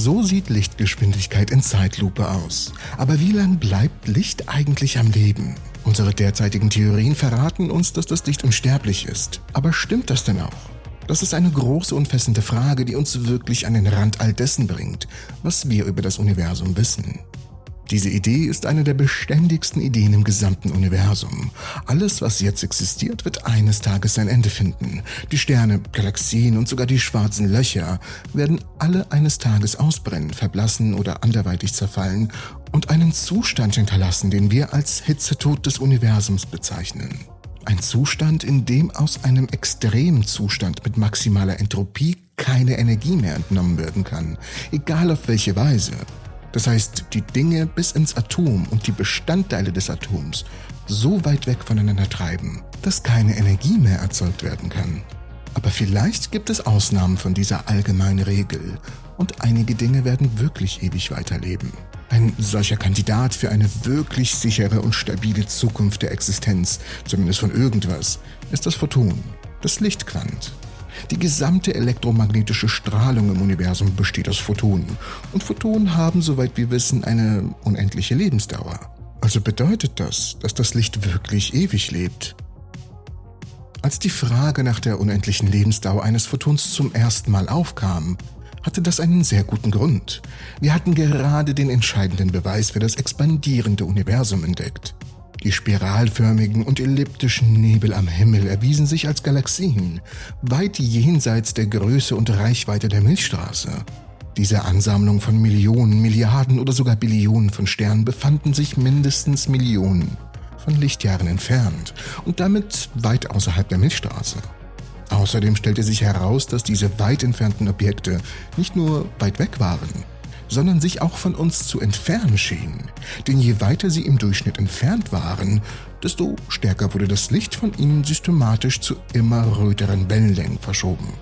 So sieht Lichtgeschwindigkeit in Zeitlupe aus. Aber wie lang bleibt Licht eigentlich am Leben? Unsere derzeitigen Theorien verraten uns, dass das Licht unsterblich ist. Aber stimmt das denn auch? Das ist eine große und fessende Frage, die uns wirklich an den Rand all dessen bringt, was wir über das Universum wissen. Diese Idee ist eine der beständigsten Ideen im gesamten Universum. Alles, was jetzt existiert, wird eines Tages sein Ende finden. Die Sterne, Galaxien und sogar die schwarzen Löcher werden alle eines Tages ausbrennen, verblassen oder anderweitig zerfallen und einen Zustand hinterlassen, den wir als Hitzetod des Universums bezeichnen. Ein Zustand, in dem aus einem Extremzustand mit maximaler Entropie keine Energie mehr entnommen werden kann, egal auf welche Weise. Das heißt, die Dinge bis ins Atom und die Bestandteile des Atoms so weit weg voneinander treiben, dass keine Energie mehr erzeugt werden kann. Aber vielleicht gibt es Ausnahmen von dieser allgemeinen Regel und einige Dinge werden wirklich ewig weiterleben. Ein solcher Kandidat für eine wirklich sichere und stabile Zukunft der Existenz, zumindest von irgendwas, ist das Photon, das Lichtquant. Die gesamte elektromagnetische Strahlung im Universum besteht aus Photonen. Und Photonen haben, soweit wir wissen, eine unendliche Lebensdauer. Also bedeutet das, dass das Licht wirklich ewig lebt. Als die Frage nach der unendlichen Lebensdauer eines Photons zum ersten Mal aufkam, hatte das einen sehr guten Grund. Wir hatten gerade den entscheidenden Beweis für das expandierende Universum entdeckt. Die spiralförmigen und elliptischen Nebel am Himmel erwiesen sich als Galaxien, weit jenseits der Größe und Reichweite der Milchstraße. Diese Ansammlung von Millionen, Milliarden oder sogar Billionen von Sternen befanden sich mindestens Millionen von Lichtjahren entfernt und damit weit außerhalb der Milchstraße. Außerdem stellte sich heraus, dass diese weit entfernten Objekte nicht nur weit weg waren, sondern sich auch von uns zu entfernen schienen. Denn je weiter sie im Durchschnitt entfernt waren, desto stärker wurde das Licht von ihnen systematisch zu immer röteren Wellenlängen verschoben.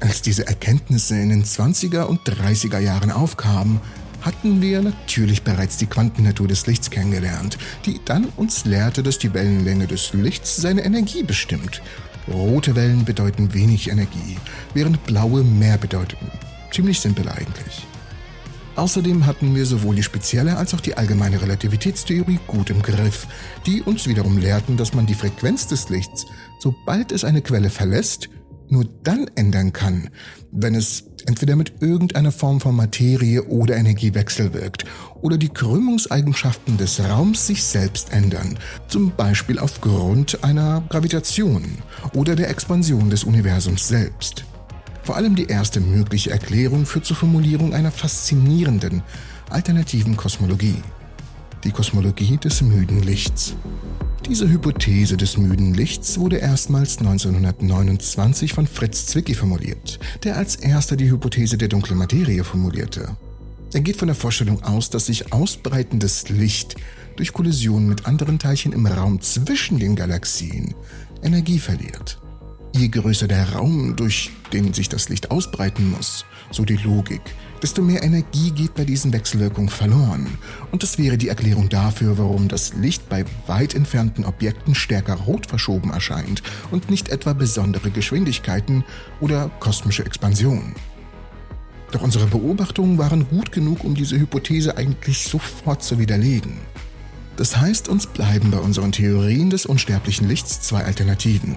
Als diese Erkenntnisse in den 20er und 30er Jahren aufkamen, hatten wir natürlich bereits die Quantennatur des Lichts kennengelernt, die dann uns lehrte, dass die Wellenlänge des Lichts seine Energie bestimmt. Rote Wellen bedeuten wenig Energie, während blaue mehr bedeuteten. Ziemlich simpel eigentlich. Außerdem hatten wir sowohl die spezielle als auch die allgemeine Relativitätstheorie gut im Griff, die uns wiederum lehrten, dass man die Frequenz des Lichts, sobald es eine Quelle verlässt, nur dann ändern kann, wenn es entweder mit irgendeiner Form von Materie oder Energiewechsel wirkt oder die Krümmungseigenschaften des Raums sich selbst ändern, zum Beispiel aufgrund einer Gravitation oder der Expansion des Universums selbst. Vor allem die erste mögliche Erklärung führt zur Formulierung einer faszinierenden, alternativen Kosmologie. Die Kosmologie des müden Lichts. Diese Hypothese des müden Lichts wurde erstmals 1929 von Fritz Zwicky formuliert, der als erster die Hypothese der dunklen Materie formulierte. Er geht von der Vorstellung aus, dass sich ausbreitendes Licht durch Kollision mit anderen Teilchen im Raum zwischen den Galaxien Energie verliert. Je größer der Raum, durch den sich das Licht ausbreiten muss, so die Logik, desto mehr Energie geht bei diesen Wechselwirkungen verloren. Und das wäre die Erklärung dafür, warum das Licht bei weit entfernten Objekten stärker rot verschoben erscheint und nicht etwa besondere Geschwindigkeiten oder kosmische Expansion. Doch unsere Beobachtungen waren gut genug, um diese Hypothese eigentlich sofort zu widerlegen. Das heißt, uns bleiben bei unseren Theorien des unsterblichen Lichts zwei Alternativen.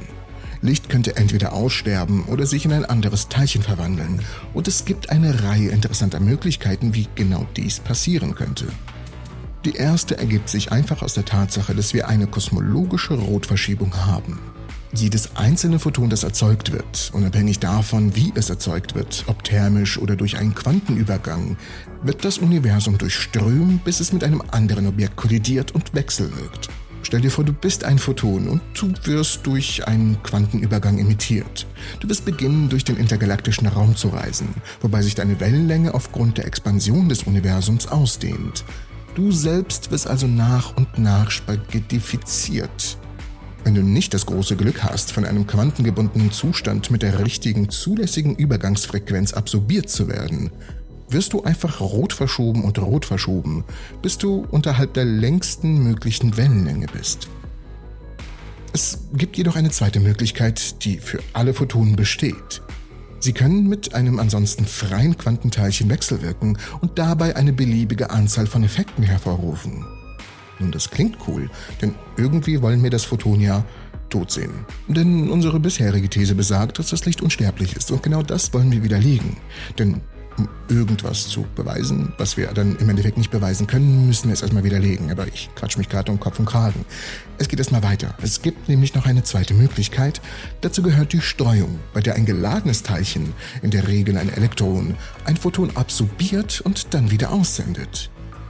Licht könnte entweder aussterben oder sich in ein anderes Teilchen verwandeln. Und es gibt eine Reihe interessanter Möglichkeiten, wie genau dies passieren könnte. Die erste ergibt sich einfach aus der Tatsache, dass wir eine kosmologische Rotverschiebung haben. Jedes einzelne Photon, das erzeugt wird, unabhängig davon, wie es erzeugt wird, ob thermisch oder durch einen Quantenübergang, wird das Universum durchströmen, bis es mit einem anderen Objekt kollidiert und wechselwirkt. Stell dir vor, du bist ein Photon und du wirst durch einen Quantenübergang emittiert. Du wirst beginnen, durch den intergalaktischen Raum zu reisen, wobei sich deine Wellenlänge aufgrund der Expansion des Universums ausdehnt. Du selbst wirst also nach und nach spaghettifiziert. Wenn du nicht das große Glück hast, von einem quantengebundenen Zustand mit der richtigen zulässigen Übergangsfrequenz absorbiert zu werden, wirst du einfach rot verschoben und rot verschoben, bis du unterhalb der längsten möglichen Wellenlänge bist. Es gibt jedoch eine zweite Möglichkeit, die für alle Photonen besteht. Sie können mit einem ansonsten freien Quantenteilchen wechselwirken und dabei eine beliebige Anzahl von Effekten hervorrufen. Nun, das klingt cool, denn irgendwie wollen wir das Photon ja tot sehen. Denn unsere bisherige These besagt, dass das Licht unsterblich ist und genau das wollen wir widerlegen. Denn um irgendwas zu beweisen, was wir dann im Endeffekt nicht beweisen können, müssen wir es erstmal widerlegen. Aber ich quatsch mich gerade um Kopf und Kragen. Es geht erstmal weiter. Es gibt nämlich noch eine zweite Möglichkeit. Dazu gehört die Streuung, bei der ein geladenes Teilchen, in der Regel ein Elektron, ein Photon absorbiert und dann wieder aussendet.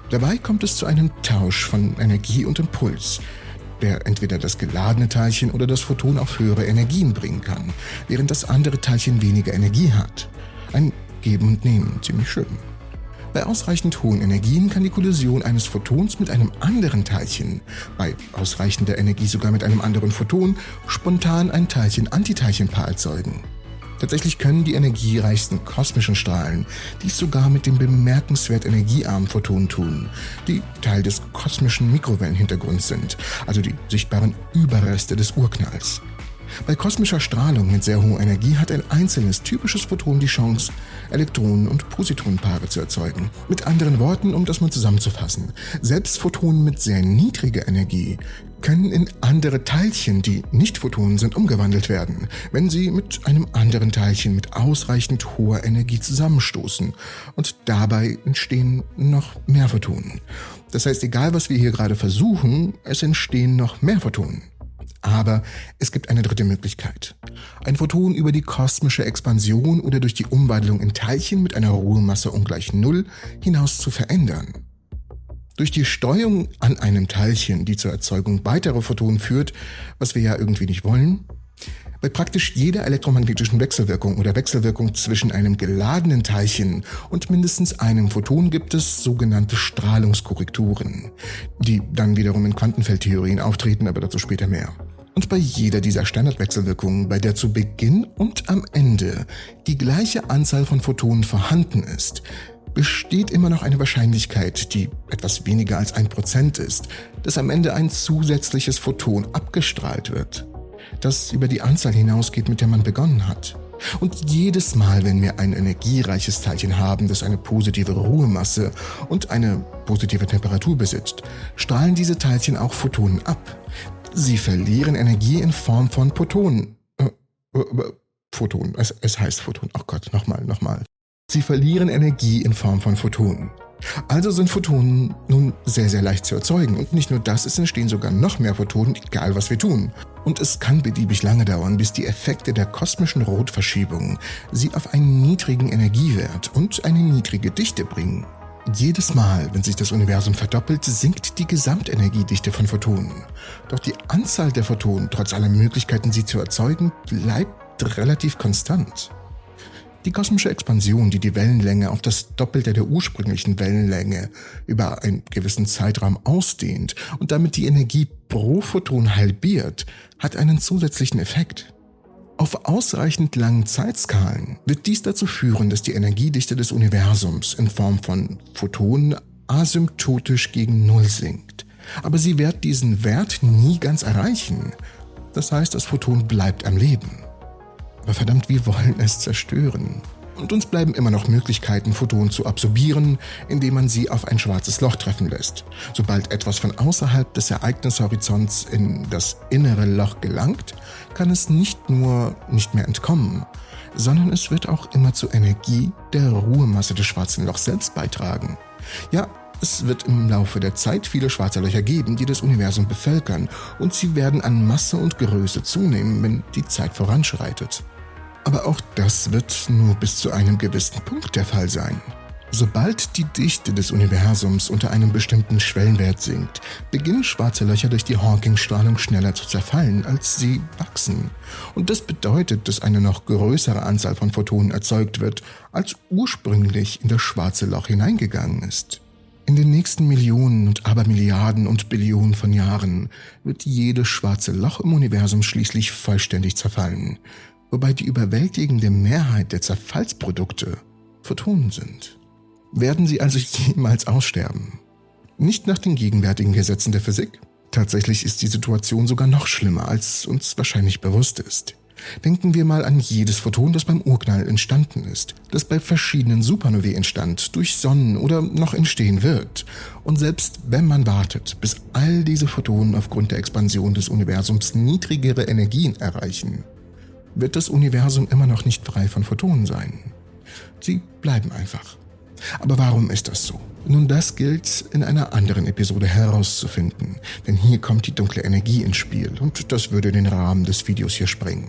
Dabei kommt es zu einem Tausch von Energie und Impuls, der entweder das geladene Teilchen oder das Photon auf höhere Energien bringen kann, während das andere Teilchen weniger Energie hat. Ein Geben und Nehmen, ziemlich schön. Bei ausreichend hohen Energien kann die Kollision eines Photons mit einem anderen Teilchen, bei ausreichender Energie sogar mit einem anderen Photon, spontan ein Teilchen-Antiteilchenpaar erzeugen. Tatsächlich können die energiereichsten kosmischen Strahlen dies sogar mit dem bemerkenswert energiearmen Photonen tun, die Teil des kosmischen Mikrowellenhintergrunds sind, also die sichtbaren Überreste des Urknalls. Bei kosmischer Strahlung mit sehr hoher Energie hat ein einzelnes typisches Photon die Chance, Elektronen- und Positronenpaare zu erzeugen. Mit anderen Worten, um das mal zusammenzufassen, selbst Photonen mit sehr niedriger Energie können in andere Teilchen, die nicht Photonen sind, umgewandelt werden, wenn sie mit einem anderen Teilchen mit ausreichend hoher Energie zusammenstoßen. Und dabei entstehen noch mehr Photonen. Das heißt, egal was wir hier gerade versuchen, es entstehen noch mehr Photonen. Aber es gibt eine dritte Möglichkeit. Ein Photon über die kosmische Expansion oder durch die Umwandlung in Teilchen mit einer Ruhemasse ungleich Null hinaus zu verändern. Durch die Steuerung an einem Teilchen, die zur Erzeugung weiterer Photonen führt, was wir ja irgendwie nicht wollen, bei praktisch jeder elektromagnetischen Wechselwirkung oder Wechselwirkung zwischen einem geladenen Teilchen und mindestens einem Photon gibt es sogenannte Strahlungskorrekturen, die dann wiederum in Quantenfeldtheorien auftreten, aber dazu später mehr. Und bei jeder dieser Standardwechselwirkungen, bei der zu Beginn und am Ende die gleiche Anzahl von Photonen vorhanden ist, besteht immer noch eine Wahrscheinlichkeit, die etwas weniger als ein Prozent ist, dass am Ende ein zusätzliches Photon abgestrahlt wird, das über die Anzahl hinausgeht, mit der man begonnen hat. Und jedes Mal, wenn wir ein energiereiches Teilchen haben, das eine positive Ruhemasse und eine positive Temperatur besitzt, strahlen diese Teilchen auch Photonen ab, Sie verlieren Energie in Form von Photonen. Äh, äh, äh, Photonen, es, es heißt Photon. Ach Gott, nochmal, nochmal. Sie verlieren Energie in Form von Photonen. Also sind Photonen nun sehr, sehr leicht zu erzeugen. Und nicht nur das, es entstehen sogar noch mehr Photonen, egal was wir tun. Und es kann beliebig lange dauern, bis die Effekte der kosmischen Rotverschiebung sie auf einen niedrigen Energiewert und eine niedrige Dichte bringen. Jedes Mal, wenn sich das Universum verdoppelt, sinkt die Gesamtenergiedichte von Photonen. Doch die Anzahl der Photonen, trotz aller Möglichkeiten, sie zu erzeugen, bleibt relativ konstant. Die kosmische Expansion, die die Wellenlänge auf das Doppelte der ursprünglichen Wellenlänge über einen gewissen Zeitraum ausdehnt und damit die Energie pro Photon halbiert, hat einen zusätzlichen Effekt. Auf ausreichend langen Zeitskalen wird dies dazu führen, dass die Energiedichte des Universums in Form von Photonen asymptotisch gegen Null sinkt. Aber sie wird diesen Wert nie ganz erreichen. Das heißt, das Photon bleibt am Leben. Aber verdammt, wir wollen es zerstören. Und uns bleiben immer noch Möglichkeiten, Photonen zu absorbieren, indem man sie auf ein schwarzes Loch treffen lässt. Sobald etwas von außerhalb des Ereignishorizonts in das innere Loch gelangt, kann es nicht nur nicht mehr entkommen, sondern es wird auch immer zur Energie der Ruhemasse des schwarzen Lochs selbst beitragen. Ja, es wird im Laufe der Zeit viele schwarze Löcher geben, die das Universum bevölkern, und sie werden an Masse und Größe zunehmen, wenn die Zeit voranschreitet. Aber auch das wird nur bis zu einem gewissen Punkt der Fall sein. Sobald die Dichte des Universums unter einem bestimmten Schwellenwert sinkt, beginnen schwarze Löcher durch die Hawking-Strahlung schneller zu zerfallen, als sie wachsen. Und das bedeutet, dass eine noch größere Anzahl von Photonen erzeugt wird, als ursprünglich in das schwarze Loch hineingegangen ist. In den nächsten Millionen und Abermilliarden und Billionen von Jahren wird jedes schwarze Loch im Universum schließlich vollständig zerfallen wobei die überwältigende Mehrheit der Zerfallsprodukte Photonen sind. Werden sie also jemals aussterben? Nicht nach den gegenwärtigen Gesetzen der Physik. Tatsächlich ist die Situation sogar noch schlimmer, als uns wahrscheinlich bewusst ist. Denken wir mal an jedes Photon, das beim Urknall entstanden ist, das bei verschiedenen Supernovae entstand, durch Sonnen oder noch entstehen wird. Und selbst wenn man wartet, bis all diese Photonen aufgrund der Expansion des Universums niedrigere Energien erreichen, wird das Universum immer noch nicht frei von Photonen sein. Sie bleiben einfach. Aber warum ist das so? Nun, das gilt in einer anderen Episode herauszufinden, denn hier kommt die dunkle Energie ins Spiel und das würde den Rahmen des Videos hier sprengen.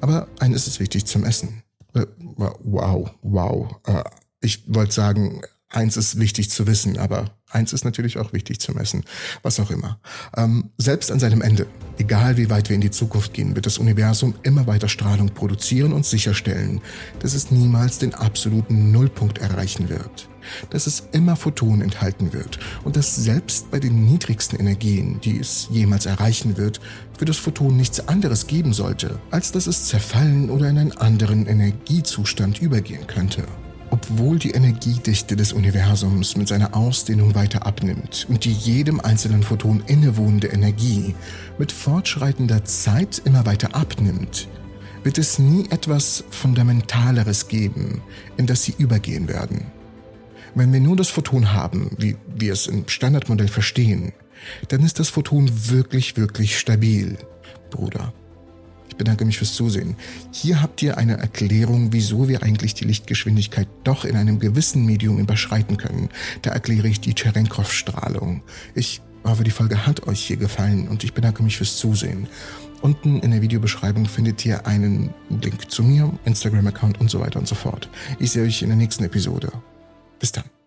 Aber eines ist wichtig zum Essen. Äh, wow, wow. Äh, ich wollte sagen, eins ist wichtig zu wissen, aber eins ist natürlich auch wichtig zu messen. Was auch immer. Ähm, selbst an seinem Ende, egal wie weit wir in die Zukunft gehen, wird das Universum immer weiter Strahlung produzieren und sicherstellen, dass es niemals den absoluten Nullpunkt erreichen wird. Dass es immer Photonen enthalten wird und dass selbst bei den niedrigsten Energien, die es jemals erreichen wird, für das Photon nichts anderes geben sollte, als dass es zerfallen oder in einen anderen Energiezustand übergehen könnte. Obwohl die Energiedichte des Universums mit seiner Ausdehnung weiter abnimmt und die jedem einzelnen Photon innewohnende Energie mit fortschreitender Zeit immer weiter abnimmt, wird es nie etwas Fundamentaleres geben, in das sie übergehen werden. Wenn wir nur das Photon haben, wie wir es im Standardmodell verstehen, dann ist das Photon wirklich, wirklich stabil, Bruder bedanke mich fürs Zusehen. Hier habt ihr eine Erklärung, wieso wir eigentlich die Lichtgeschwindigkeit doch in einem gewissen Medium überschreiten können. Da erkläre ich die Cherenkov-Strahlung. Ich hoffe, die Folge hat euch hier gefallen und ich bedanke mich fürs Zusehen. Unten in der Videobeschreibung findet ihr einen Link zu mir, Instagram-Account und so weiter und so fort. Ich sehe euch in der nächsten Episode. Bis dann.